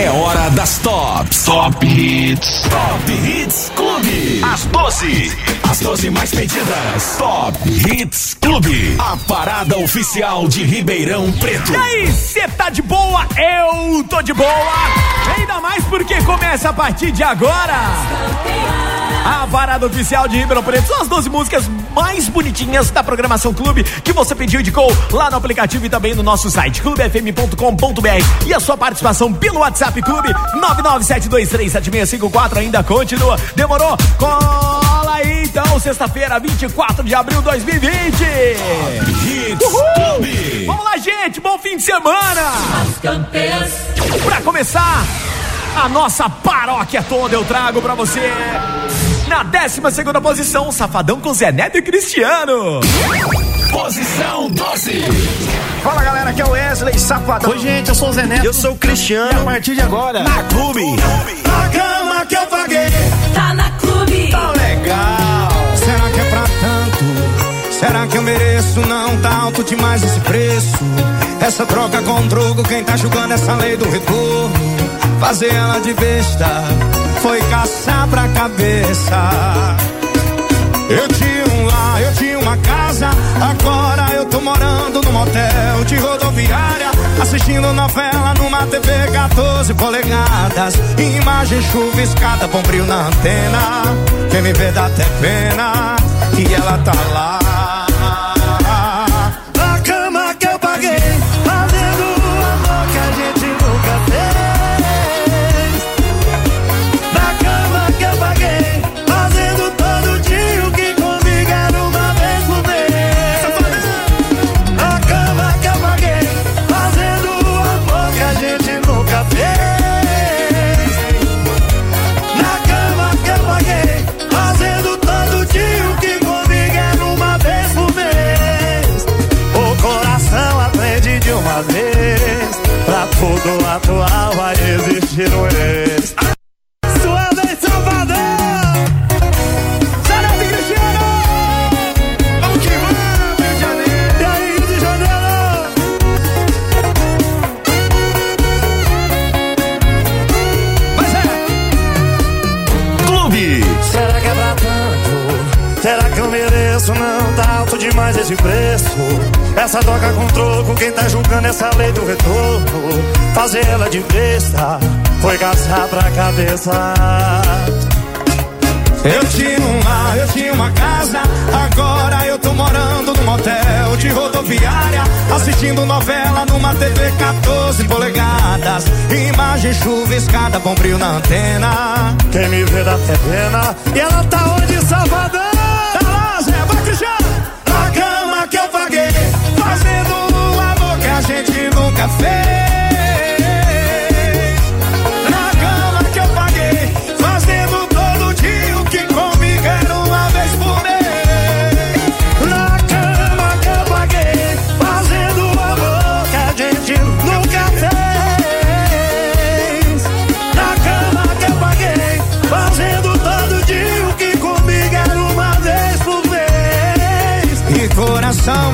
É hora das tops. Top Hits. Top Hits Clube. As 12. As 12 mais pedidas. Top Hits Clube. A parada oficial de Ribeirão Preto. E aí, você tá de boa? Eu tô de boa. Ainda mais porque começa a partir de agora. A parada oficial de Ribeirão Preto são as 12 músicas mais bonitinhas da programação Clube que você pediu de call lá no aplicativo e também no nosso site clubefm.com.br. E a sua participação pelo WhatsApp Clube 997237654 ainda continua. Demorou? Cola aí então, sexta-feira, 24 de abril de 2020. Hits Clube. Vamos lá, gente, bom fim de semana. As campeãs. Pra começar, a nossa paróquia toda eu trago pra você. Na 12 segunda posição, Safadão com Zé Neto e Cristiano. Posição 12. Fala galera, aqui é o Wesley Safadão. Oi, gente, eu sou o Zé Neto. Eu sou o Cristiano. E a partir de agora, Na Clube. A cama que eu paguei. Será que eu mereço? Não tá alto demais esse preço. Essa troca com drogo, quem tá julgando essa lei do retorno? Fazer ela de besta foi caçar pra cabeça. Eu tinha um lar, eu tinha uma casa. Agora eu tô morando num motel de rodoviária. Assistindo novela numa TV 14 polegadas. Imagem chuviscada, bom brilho na antena. Quem me vê dá até pena. E ela tá lá. Tudo atual vai existir um ex. Sua vez, Salvador! Sarete Cristiano! Vamos que vamos, Rio de Janeiro! E aí, Rio de Janeiro? Mas é! Clube. Será que é pra tanto? Será que eu mereço? Não tá alto demais esse preço. Essa troca com troco, quem tá julgando essa lei do retorno? Fazer ela de besta foi caçar pra cabeça. Eu tinha um lar, eu tinha uma casa. Agora eu tô morando num motel de rodoviária. Assistindo novela numa TV 14 polegadas. Imagem chuviscada, bom brilho na antena. Quem me vê dá até pena. E ela tá onde, Salvador? Tá lá, Zé, vai Cristiano. Na cama que eu paguei. Fazendo um amor que a gente nunca fez.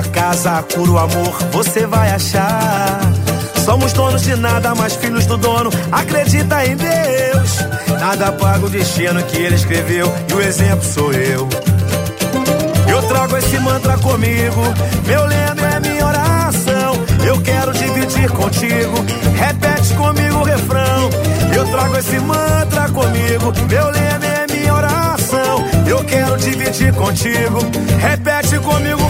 Emprego, a casa, cura, o amor, você vai achar. Somos donos de nada, mas filhos do dono. Acredita em Deus. Nada paga o destino que ele escreveu. E o exemplo sou eu. Eu trago esse mantra comigo. Meu lema é minha oração. Eu quero dividir contigo. Repete comigo o refrão. Eu trago esse mantra comigo. Meu lema é minha oração. Eu quero dividir contigo. Repete comigo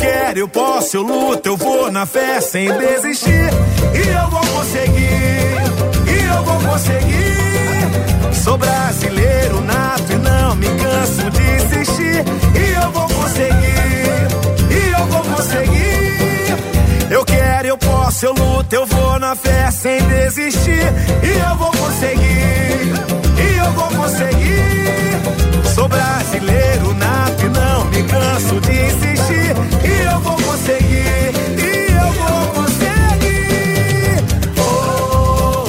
quero, eu posso, eu luto, eu vou na fé sem desistir. E eu vou conseguir. E eu vou conseguir. Sou brasileiro nato e não me canso de insistir. E eu vou conseguir. E eu vou conseguir. Eu quero, eu posso, eu luto, eu vou na fé sem desistir. E eu vou conseguir. E eu vou conseguir. Sou brasileiro nato e não me canso de insistir. E eu vou conseguir. E eu vou conseguir. Oh,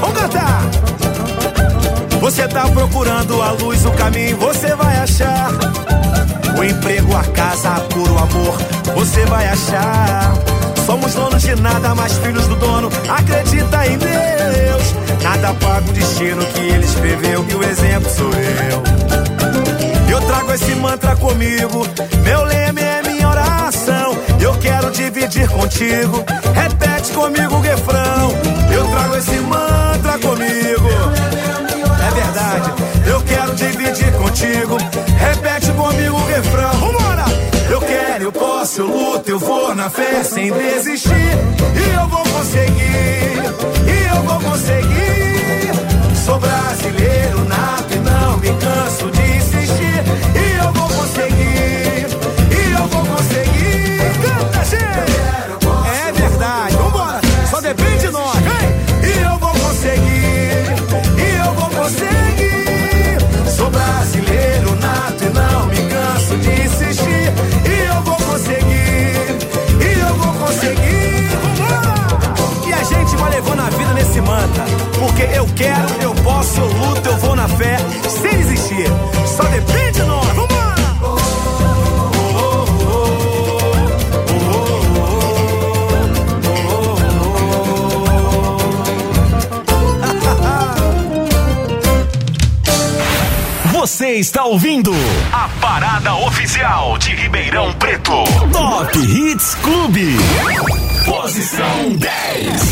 Vamos cantar! Você tá procurando a luz, o caminho, você vai achar. O emprego, a casa, cura, o amor, você vai achar. Somos donos de nada, mais filhos do dono. Acredita em Deus. Nada paga o destino que ele escreveu. E o exemplo sou eu. Eu trago esse mantra comigo. Meu lema é minha oração. Eu quero dividir contigo. Repete comigo o refrão. Eu trago esse mantra comigo. É verdade. Eu quero dividir contigo. Repete comigo o refrão. Vambora! Eu quero, eu posso, eu luto, eu vou na fé sem desistir. E eu vou conseguir. E eu vou conseguir. Sou brasileiro nato e não me canso de insistir. E eu vou conseguir. Vida nesse mantra. Porque eu quero, eu posso, eu luto, eu vou na fé, sem desistir. Só depende de nós. Vambora! Você está ouvindo a parada oficial de Ribeirão Preto. Top Hits Clube. Posição 10.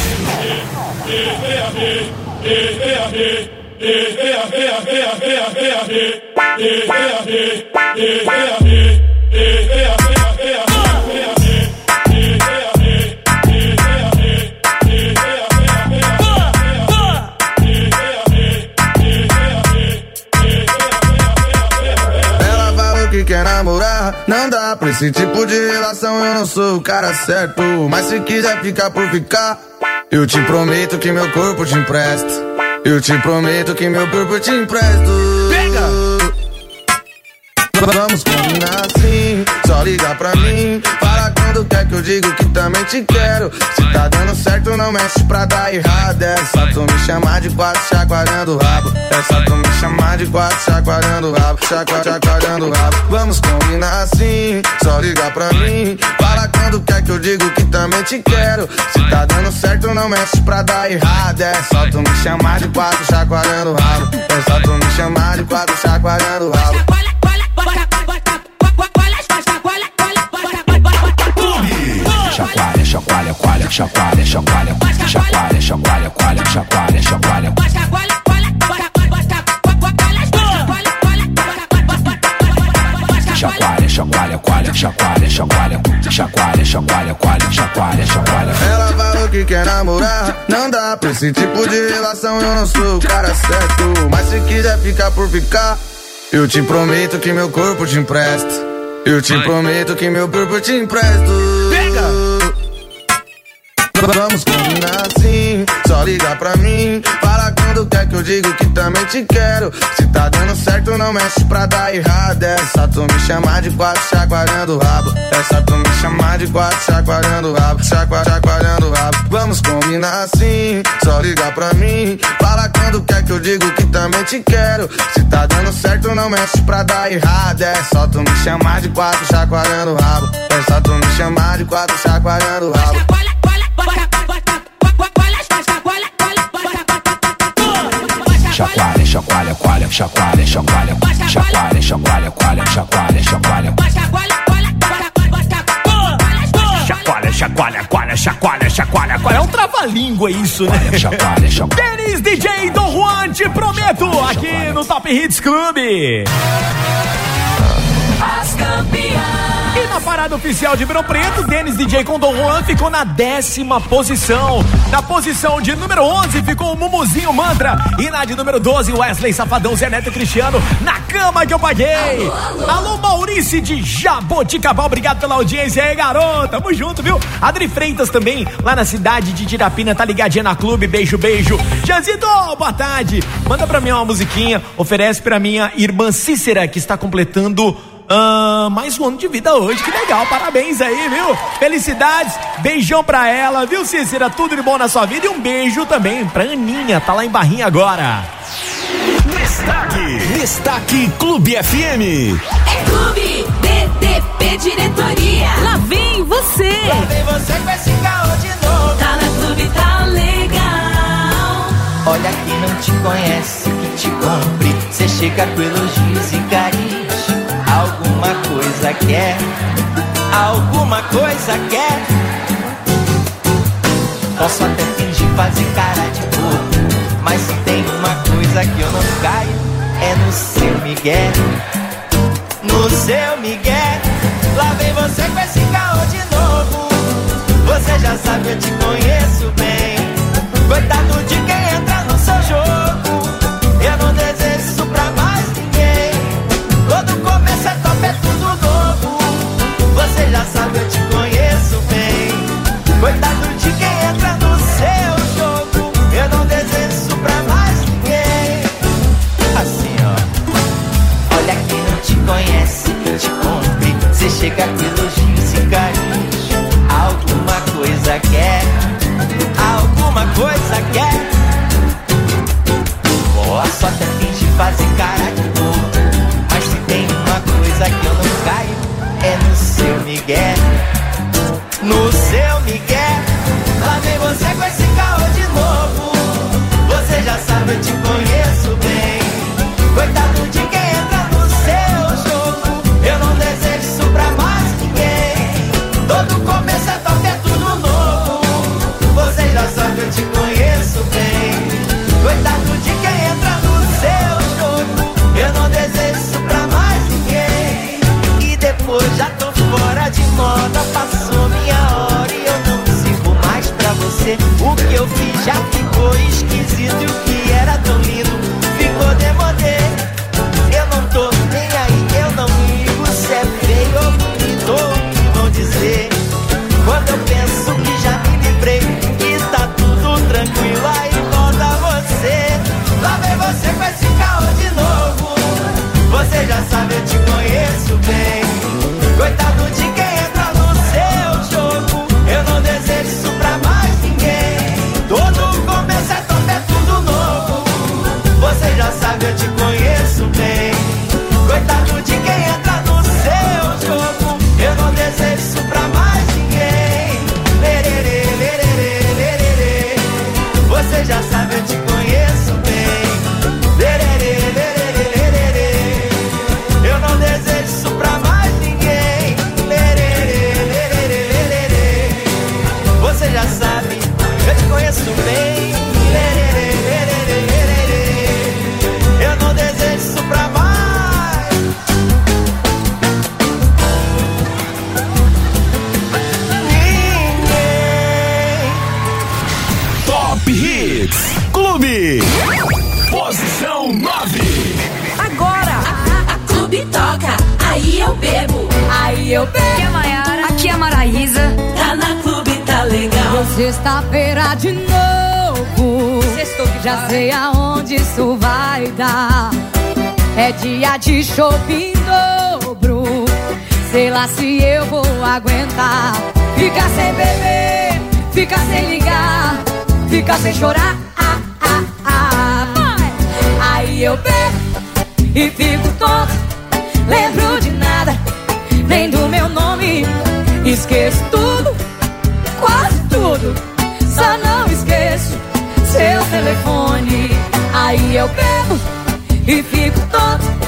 Não dá pra esse tipo de relação. Eu não sou o cara certo, mas se quiser ficar por ficar, eu te prometo que meu corpo te empresto. Eu te prometo que meu corpo te empresto. Pega! Vamos combinar assim, só liga pra mim. Fala quando quer que eu digo que também te quero. Se tá dando certo, não mexe pra dar errado. É só tu me chamar de quatro chacoalhando o rabo. É só tu me chamar de quatro chacoalhando o rabo. Chacua, chacoalhando o rabo. Vamos combinar assim, só liga pra mim. Fala quando quer que eu digo que também te quero. Se tá dando certo, não mexe pra dar errado. É só tu me chamar de quatro chacoalhando o rabo. É só tu me chamar de quatro chacoalhando o rabo. Quer namorar, não dá pra esse tipo de relação. Eu não sou o cara certo, mas se quiser ficar por ficar, eu te prometo que meu corpo te empresto. Eu te prometo que meu corpo te empresto. Vamos combinar assim, só liga pra mim. Fala quando quer que eu digo que também te quero. Se tá dando certo, não mexe pra dar errado. É só tu me chamar de quatro chacoalhando o rabo. É só tu me chamar de quatro chacoalhando o rabo. Chacoalhando o rabo. Vamos combinar assim, só liga pra mim. Fala quando quer que eu digo que também te quero. Se tá dando certo, não mexe pra dar errado. É só tu me chamar de quatro chacoalhando o rabo. É só tu me chamar de quatro chacoalhando o rabo. Chacoalha, chacoalha, chacoalha, chacoalha, chacoalha, chacoalha, chacoalha, chacoalha. Chacoalha, chacoalha, chacoalha, chacoalha. É um trava-língua isso, né? Chacoalha, chacoalha. Denis DJ Don Juan, te prometo, aqui no Top Hits Clube. Campeãs. E na parada oficial de Ribeirão Preto, Denis DJ com Dom Juan ficou na décima posição. Na posição de número 11 ficou o Mumuzinho Mantra. E na de número 12, Wesley Safadão, Zé Neto Cristiano. Na cama que eu paguei. Alô, Maurício de Jaboticabal, obrigado pela audiência aí, garoto. Tamo junto, viu? Adri Freitas também, lá na cidade de Tirapina, tá ligadinha na clube. Beijo, beijo. Jazito, boa tarde. Manda pra mim uma musiquinha. Oferece pra minha irmã Cícera, que está completando ah, mais um ano de vida hoje, que legal, parabéns aí, viu? Felicidades, beijão pra ela, viu, Cícera? Tudo de bom na sua vida e um beijo também pra Aninha, tá lá em Barrinha agora. Destaque, destaque Clube FM. É Clube DDP Diretoria. Lá vem você. Vem você com esse caô de novo. Tá na Clube, tá legal. Olha quem não te conhece, que te compre. Você chega com elogios e carinhos. Alguma coisa quer, alguma coisa quer. Posso até fingir fazer cara de bobo. Mas se tem uma coisa que eu não caio, é no seu Miguel. No seu Miguel. Lá vem você com esse caô de novo. Você já sabe, eu te conheço bem. Coitado de quem entra no dia de shopping dobro. Sei lá se eu vou aguentar. Ficar sem beber, ficar sem ligar, ficar sem chorar. Ah, ah, ah. Aí eu bebo e fico tonto. Lembro de nada, nem do meu nome. Esqueço tudo, quase tudo. Só não esqueço seu telefone. Aí eu bebo e fico tonto.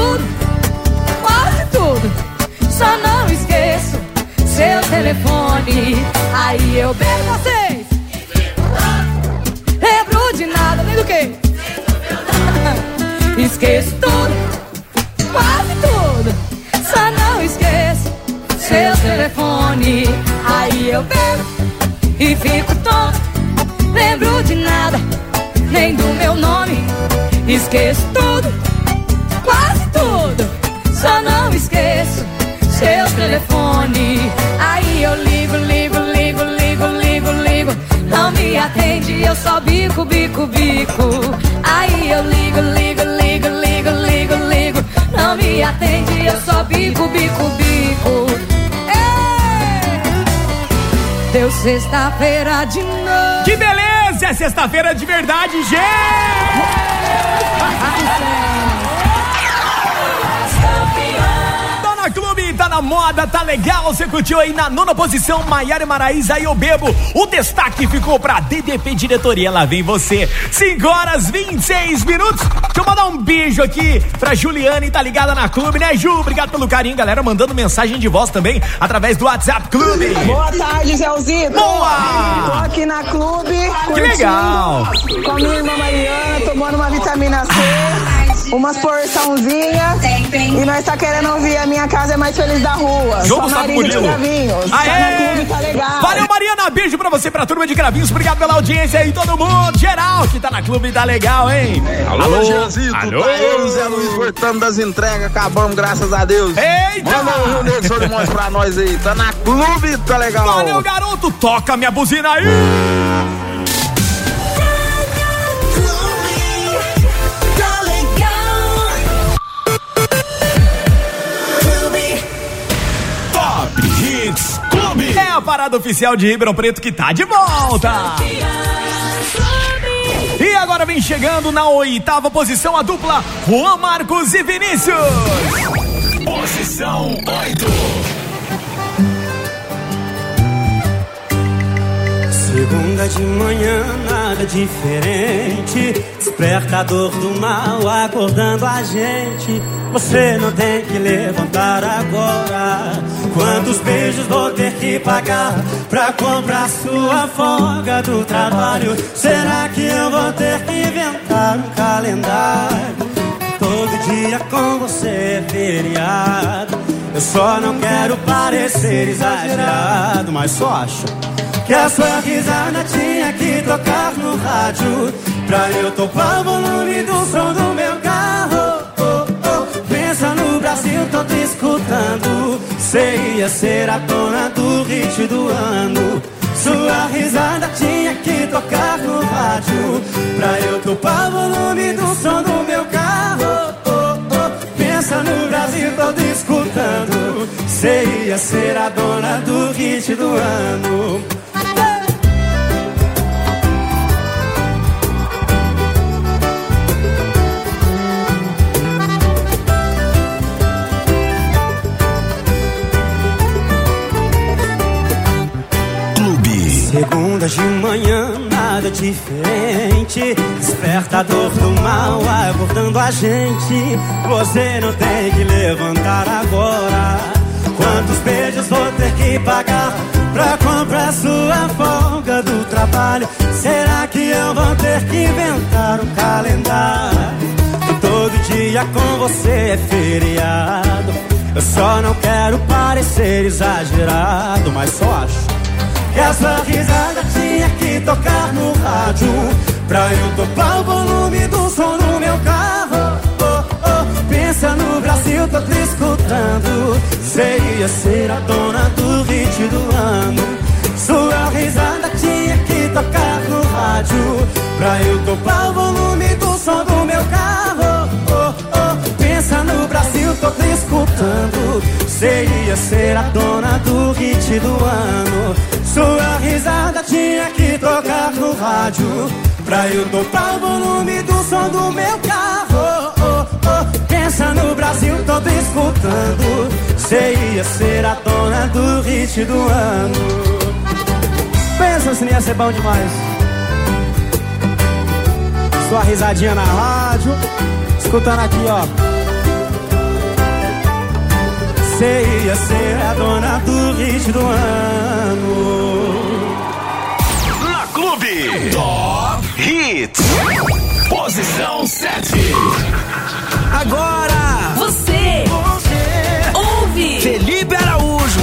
Aí eu bebo vocês. Lembro de nada, nem do que? Esqueço tudo, quase tudo. Só não esqueço seu telefone. Aí eu bebo e fico tonto. Lembro de nada, nem do meu nome. Esqueço tudo, quase tudo. Só não esqueço atende, eu só bico, bico, bico. Aí eu ligo, ligo, ligo, ligo, ligo, ligo. Não me atende, eu só bico, bico, bico. Ei! Deu sexta-feira de novo. Que beleza! É sexta-feira de verdade, gente! clube, tá na moda, tá legal. Você curtiu aí na nona posição, Maiara Maraísa e eu bebo. O destaque ficou pra DDP Diretoria. Lá vem você. 5 horas 26 minutos. Deixa eu mandar um beijo aqui pra Juliane, tá ligada na clube, né, Ju? Obrigado pelo carinho, galera. Mandando mensagem de voz também através do WhatsApp Clube. Boa tarde, Zelzito. Boa! Tô aqui na clube. Que legal! Com a minha irmã Mariana, tomando uma vitamina C, umas porçãozinhas. E nós tá querendo ouvir a minha casa é mais feliz da rua. Jogo Só de Murilo. Aê! na clube, tá legal. Valeu, Mariana. Beijo pra você, pra turma de Gravinhos. Obrigado pela audiência aí, todo mundo. Geral que tá na clube, tá legal, hein? Alô, Jeanzito, Alô? tá eu Zé Luiz voltando das entregas, acabamos, graças a Deus. Eita! Manda o Rio Negro Solimões pra nós aí, tá na clube, tá legal. Valeu, garoto. Toca minha buzina aí. A parada oficial de Ribeirão Preto que tá de volta. E agora vem chegando na oitava posição a dupla Juan Marcos e Vinícius. Posição 8. Segunda de manhã, nada diferente. Despertador do mal acordando a gente. Você não tem que levantar agora. Quantos beijos vou ter que pagar pra comprar sua folga do trabalho? Será que eu vou ter que inventar um calendário? Todo dia com você é feriado. Eu só não quero parecer exagerado, mas só acho que a sua risada tinha que tocar no rádio. Pra eu topar o volume do som do meu carro. Oh, oh. Pensa no Brasil todo escutando. Você ia ser a dona do hit do ano. Sua risada tinha que tocar no rádio. Pra eu topar o volume do som do meu carro. Oh, oh. Pensa no Brasil todo escutando. Você ia ser a dona do hit do ano nada diferente. Despertador do mal acordando a gente. Você não tem que levantar agora. Quantos beijos vou ter que pagar pra comprar sua folga do trabalho? Será que eu vou ter que inventar um calendário. Todo dia com você é feriado. Eu só não quero parecer exagerado, mas só acho que essa risada tinha tocar no rádio. Pra eu topar o volume do som no meu carro. Oh, oh, pensa no Brasil, tô te escutando. Você ia ser a dona do hit do ano. Sua risada tinha que tocar no rádio. Pra eu topar o volume do som do meu carro. Oh, oh, pensa no Brasil, tô te escutando. Você ia ser a dona do hit do ano. Sua risada tinha tocar no rádio. Pra eu topar o volume do som do meu carro. Oh, oh, pensa no Brasil, te escutando. Você ia ser a dona do hit do ano. Pensa se não ia ser bom demais. Sua risadinha na rádio, escutando aqui, ó. Você ia ser a dona do hit do ano. Top Hits. Posição 7. Agora, Você Você, ouve. Felipe Araújo.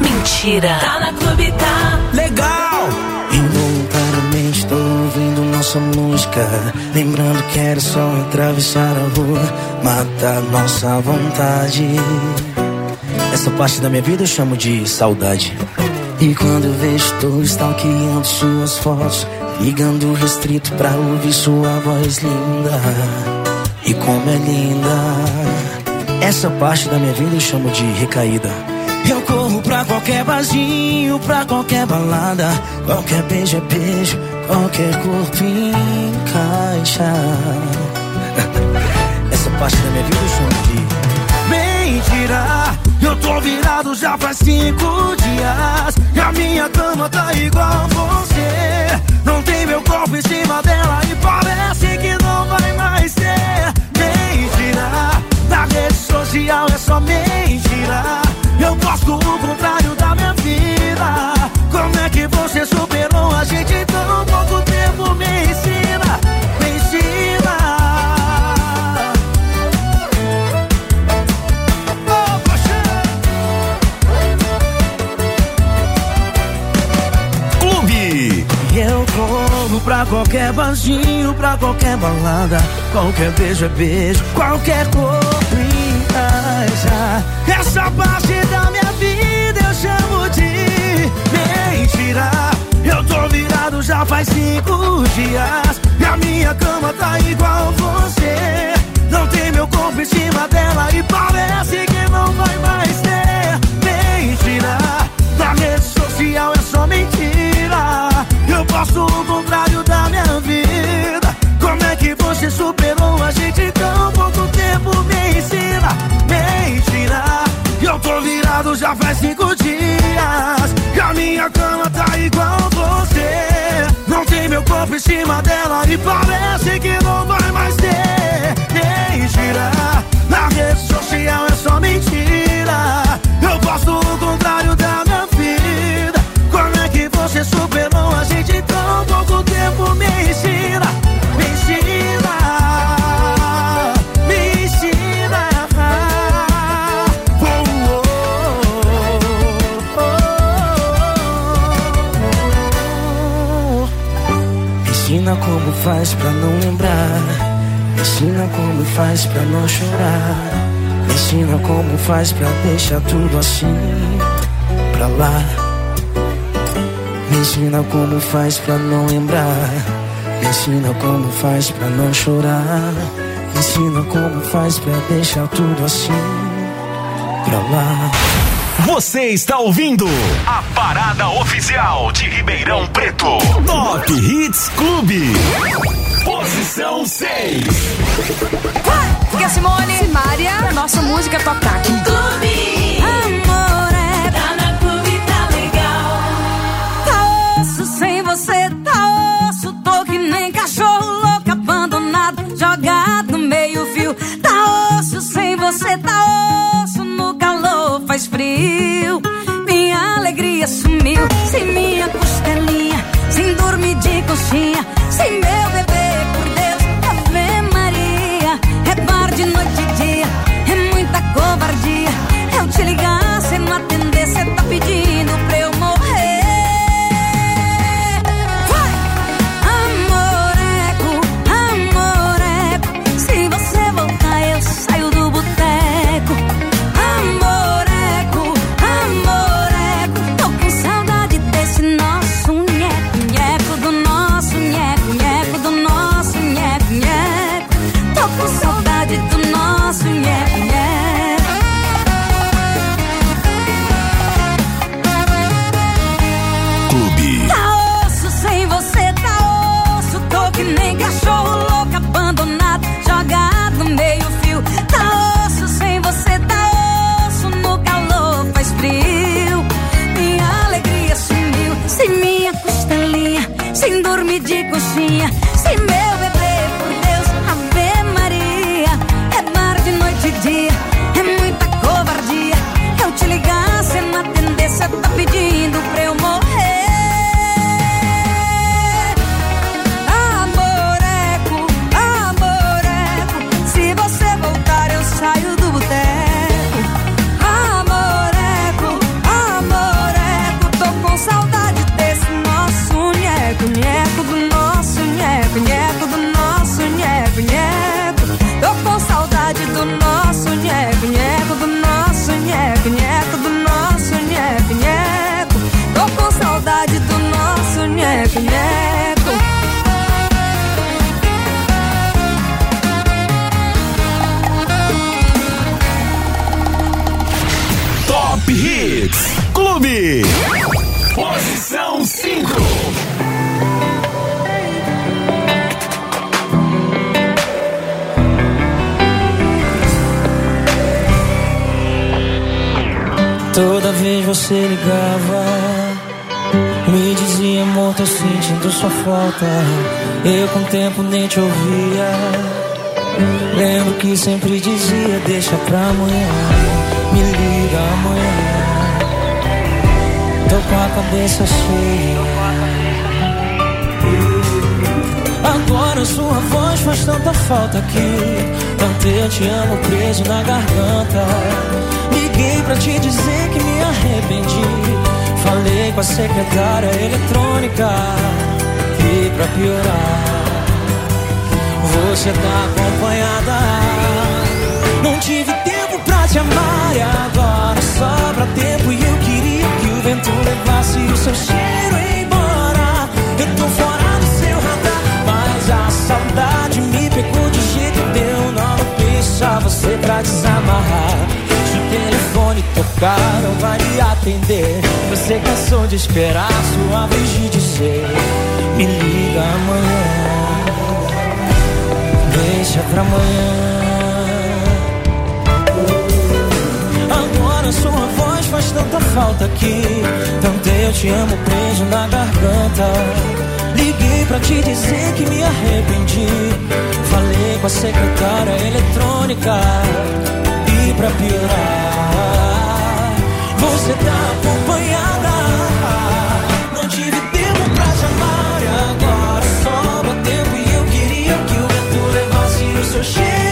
Mentira. Tá na Clube, tá. Legal. Involuntariamente tô ouvindo nossa música. Lembrando que era só atravessar a rua, matar nossa vontade. Essa parte da minha vida eu chamo de saudade. E quando vejo, tô stalkeando suas fotos. Ligando restrito pra ouvir sua voz linda. E como é linda. Essa parte da minha vida eu chamo de recaída. Eu corro pra qualquer barzinho, pra qualquer balada. Qualquer beijo é beijo, qualquer corpo encaixa. Essa parte da minha vida eu chamo de Mentira, eu tô virado já faz cinco dias. E a minha cama tá igual você. Não tem meu corpo em cima dela e parece que não vai mais ter. Mentira, na rede social é só mentira. Eu gosto o contrário da minha vida. Como é que você superou a gente em tão pouco tempo? Me ensina, me ensina. Qualquer barzinho, pra qualquer balada. Qualquer beijo é beijo, qualquer corpo encaixa. Essa parte da minha vida eu chamo de mentira. Eu tô virado já faz cinco dias. E a minha cama tá igual você. Não tem meu corpo em cima dela e parece que não vai mais ter. Mentira, na rede social é só mentira. Eu posso o contrário da minha vida. Como é que você superou a gente em tão pouco tempo? Me ensina, mentira. Eu tô virado já faz cinco dias. E a minha cama tá igual você. Não tem meu corpo em cima dela e parece que não vai mais ter. Mentira, na rede social é só mentira. Eu posso o contrário da minha vida. Como é que você superou pouco tempo? Me ensina, me ensina, me ensina. Oh, oh, oh. Me ensina como faz pra não lembrar. Me ensina como faz pra não chorar. Me ensina como faz pra deixar tudo assim pra lá. Me ensina como faz pra não lembrar. Me ensina como faz pra não chorar. Me ensina como faz pra deixar tudo assim pra lá. Você está ouvindo a parada oficial de Ribeirão Preto. Top Hits Clube. Posição 6. Porque a Simone, Simária, nossa música aqui. Clube. God. Falta. Eu com o tempo nem te ouvia. Lembro que sempre dizia, deixa pra amanhã, me liga amanhã. Tô com a cabeça cheia. Agora sua voz faz tanta falta aqui. Tanto eu te amo preso na garganta. Liguei pra te dizer que me arrependi. Falei com a secretária eletrônica. Pra piorar, você tá acompanhada. Não tive tempo pra te amar e agora sobra tempo. E eu queria que o vento levasse o seu cheiro tocar, não vai me atender. Você cansou de esperar sua vez de dizer: Me liga amanhã. Deixa pra amanhã. Agora sua voz faz tanta falta aqui. Tanto eu te amo preso na garganta. Liguei pra te dizer que me arrependi. Falei com a secretária eletrônica. E pra piorar, você tá acompanhada. Não tive tempo pra te amar. E agora sobra tempo. E eu queria que o vento levasse o seu cheiro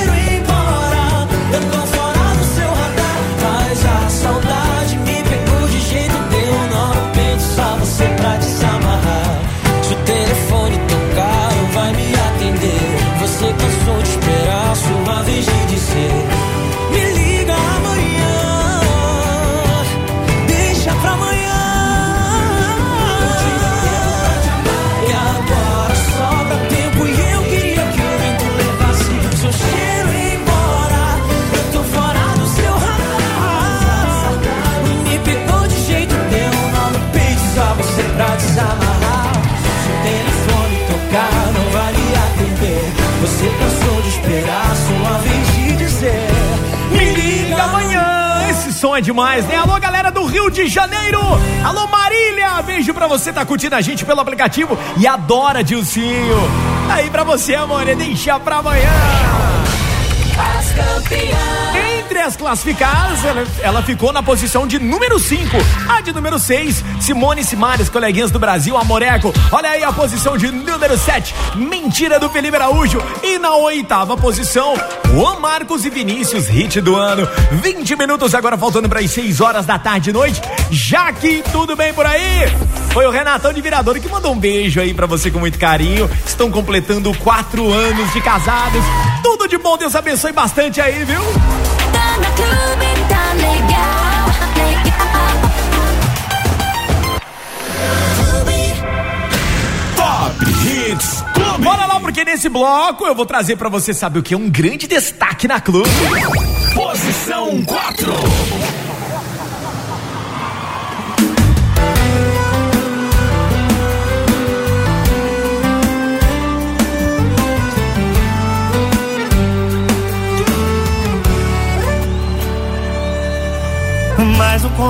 demais, né? Alô, galera do Rio de Janeiro. Alô, Marília. Beijo pra você, tá curtindo a gente pelo aplicativo e adora Dilcinho. Aí pra você, amor, deixar pra amanhã. As campeãs. As classificadas, ela, ela ficou na posição de número 5. A de número 6, Simone Simares, coleguinhas do Brasil, Amoreco. Olha aí a posição de número 7, Mentira do Felipe Araújo. E na oitava posição, Juan Marcos e Vinícius, hit do ano. 20 minutos agora faltando para as 6 horas da tarde e noite. Jaque, tudo bem por aí? Foi o Renatão de Viradouro que mandou um beijo aí para você com muito carinho. Estão completando quatro anos de casados. Tudo de bom, Deus abençoe bastante aí, viu? Clube, tá legal, Top Hits Clube. Bora lá, porque nesse bloco eu vou trazer pra você saber o que é um grande destaque na clube. Posição 4.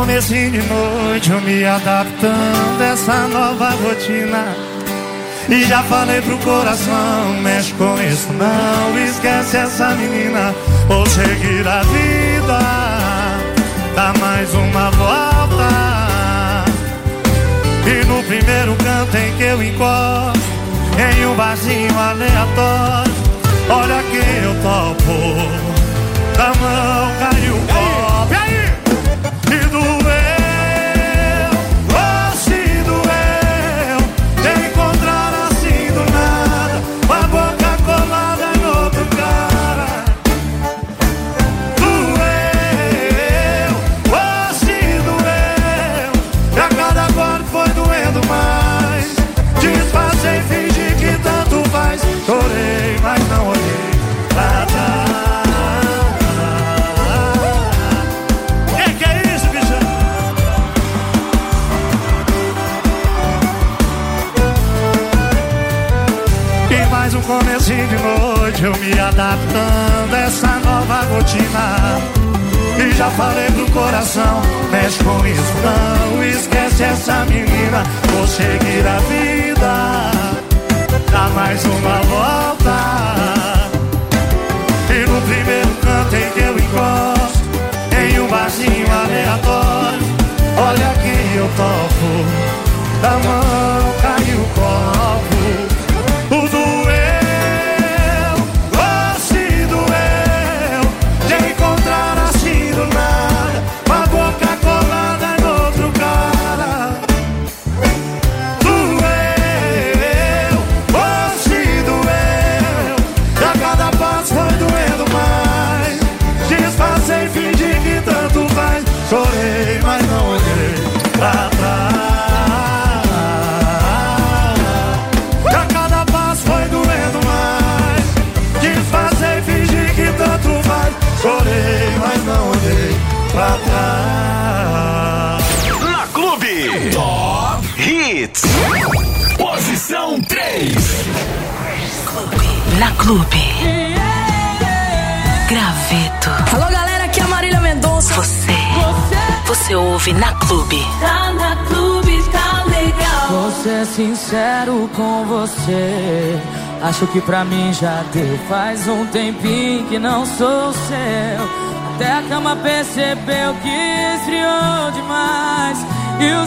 Comecinho de noite, eu me adaptando a essa nova rotina. E já falei pro coração, mexe com isso não, esquece essa menina, vou seguir a vida, dá mais uma volta. E no primeiro canto em que eu encosto, em um barzinho aleatório, olha quem eu topo, da mão caiu adaptando essa nova rotina. E já falei pro coração Mexe com isso não Esquece essa menina Vou seguir a vida. Dá mais uma volta. E no primeiro canto em que eu encosto Em um barzinho aleatório Olha quem eu topo. Da mão caiu o copo Na Clube. Graveto. Alô, galera, aqui é a Marília Mendonça. Você. Você ouve na Clube. tá na clube, tá legal. Vou ser sincero com você. Acho que pra mim já deu. Faz um tempinho que não sou seu. Até a cama percebeu que esfriou demais. E o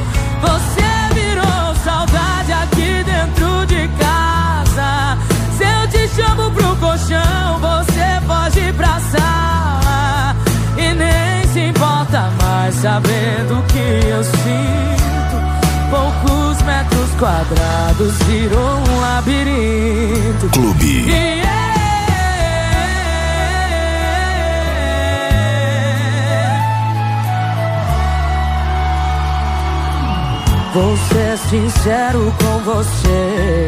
Chamo pro colchão, você pode ir pra sala. E nem se importa mais saber do que eu sinto. Poucos metros quadrados virou um labirinto. Clube. E Vou ser sincero com você.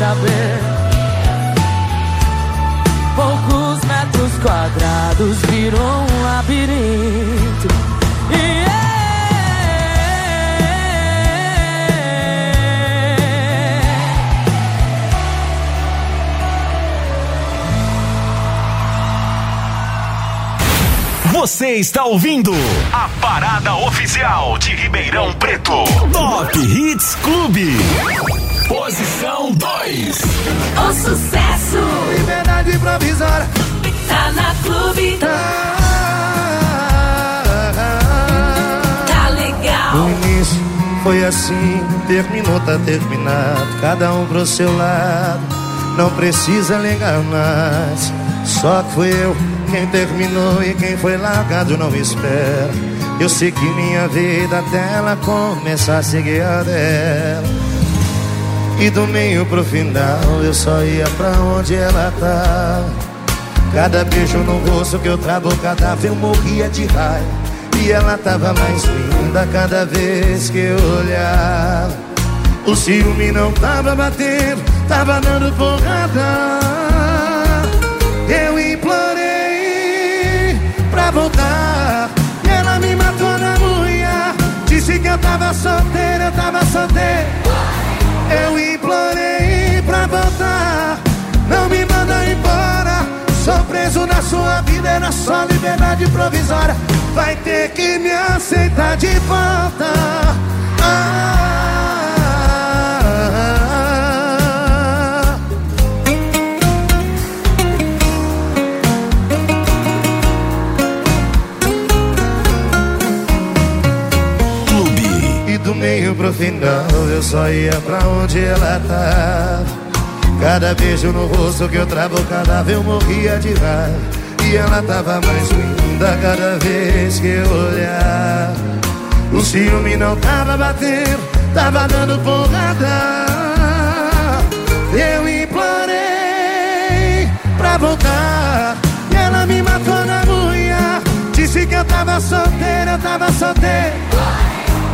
Saber. Poucos metros quadrados virou um labirinto. E Você está ouvindo a parada oficial de Ribeirão Preto. Top Hits Clube. Posição 2. O sucesso Liberdade provisória. tá na clube. Tá legal. No início foi assim, terminou, tá terminado. Cada um pro seu lado, não precisa ligar mais. Só que fui eu quem terminou e quem foi largado não espera. Eu segui minha vida até ela começar a seguir a dela. E do meio pro final eu só ia pra onde ela tá. Cada beijo no rosto que eu travo, cada vez eu morria de raiva. E ela tava mais linda cada vez que eu olhava. O ciúme não tava batendo, tava dando porrada. Eu implorei pra voltar. E ela me matou na unha. Disse que eu tava solteiro, eu tava solteiro. Eu implorei pra voltar. Não me manda embora. Sou preso na sua vida, era só liberdade provisória. Vai ter que me aceitar de volta. Ah, meio pro final eu só ia pra onde ela tava. Cada beijo no rosto que eu vez eu morria de raiva. E ela tava mais linda cada vez que eu olhava. O ciúme não tava batendo, tava dando porrada. Eu implorei pra voltar. E ela me matou na unha. Disse que eu tava solteiro, eu tava solteiro.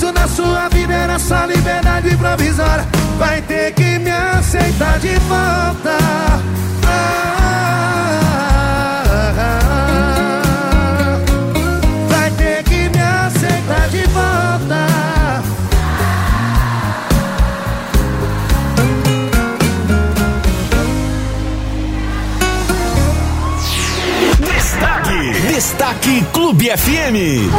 Preso na sua vida, era só liberdade provisória. Vai ter que me aceitar de volta. Ah, vai ter que me aceitar de volta. Destaque. Destaque Clube FM.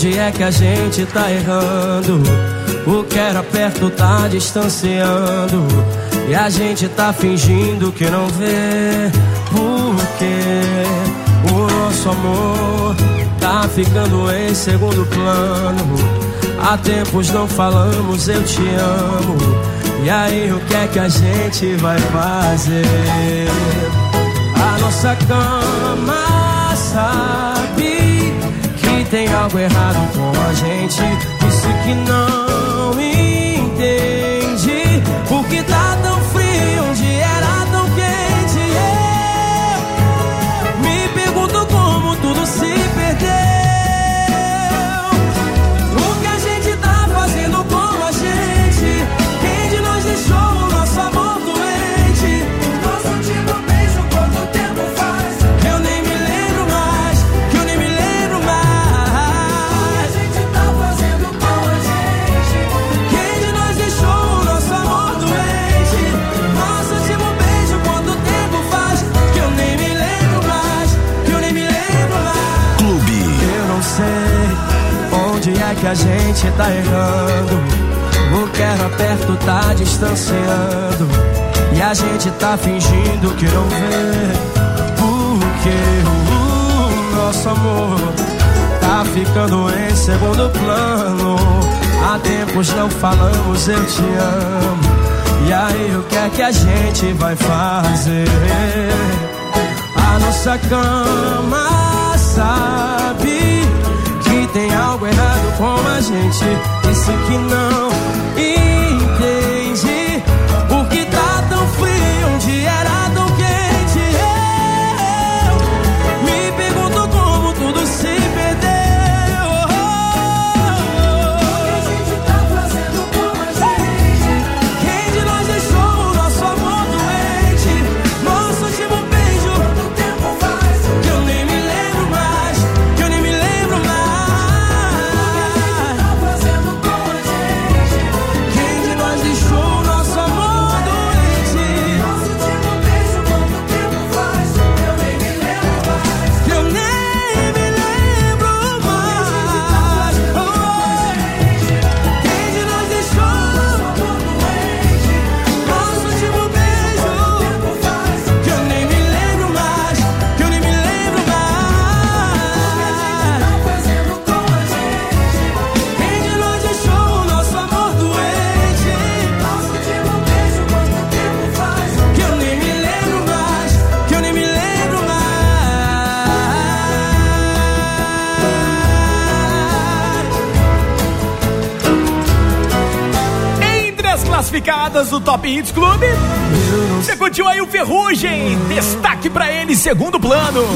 Onde é que a gente tá errando. O que era perto tá distanciando. E a gente tá fingindo que não vê. Porque o nosso amor tá ficando em segundo plano. Há tempos não falamos, eu te amo. E aí, o que é que a gente vai fazer? A nossa cama que tem algo errado com a gente. Disse que não onde a gente tá errando. O que era perto tá distanciando. E a gente tá fingindo que não vê. Porque o nosso amor tá ficando em segundo plano. Há tempos não falamos, eu te amo. E aí, o que é que a gente vai fazer? A nossa cama algo errado com a gente. Disse que não entende classificadas do Top Hits Clube, você curtiu aí o Ferrugem. Destaque pra ele, segundo plano.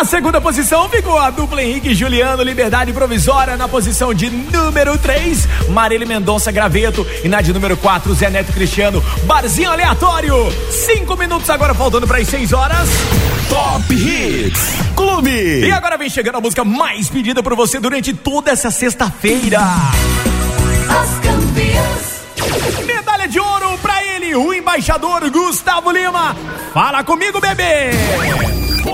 Na segunda posição ficou a dupla Henrique e Juliano, Liberdade Provisória. Na posição de número 3, Marília Mendonça Graveto. E na de número 4, Zé Neto Cristiano, Barzinho Aleatório. Cinco minutos agora faltando para as 6 horas. Top Hits Clube. E agora vem chegando a música mais pedida por você durante toda essa sexta-feira. Medalha de ouro pra ele, o embaixador Gustavo Lima. Fala comigo, bebê.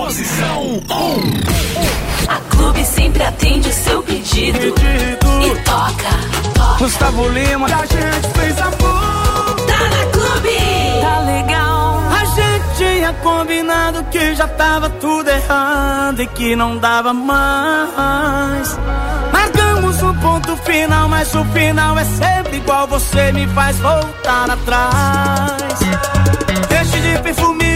Posição 1. A Clube sempre atende o seu pedido. E toca. Gustavo Lima, a gente fez amor. Tá na Clube. Tá legal. A gente tinha combinado que já tava tudo errado e que não dava mais. Marcamos um ponto final, mas o final é sempre igual. Você me faz voltar atrás. Deixe de perfume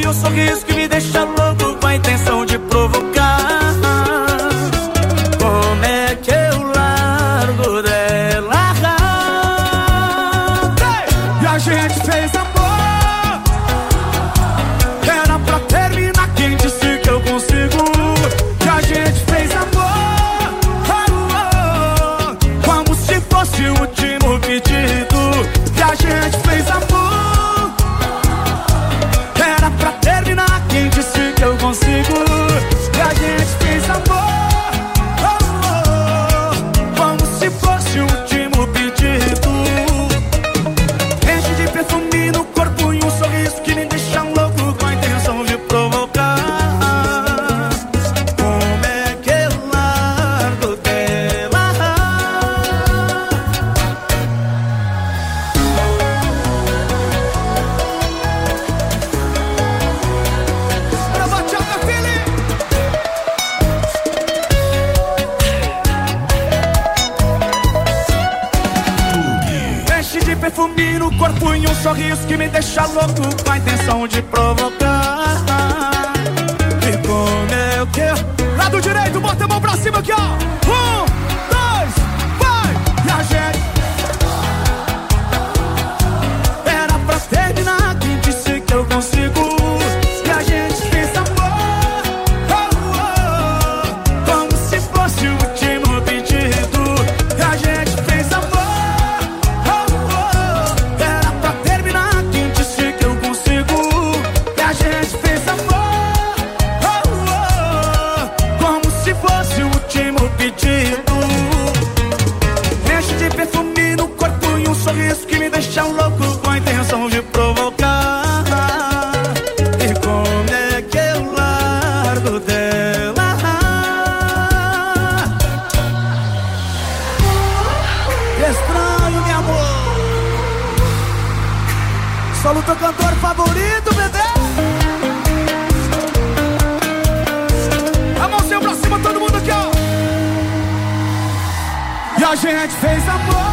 e um sorriso que me deixa louco com a intenção de provocar. deixar um louco com a intenção de provocar. E como é que eu largo dela? Estranho, meu amor. Solo teu cantor favorito, Bedeu. a gente fez amor.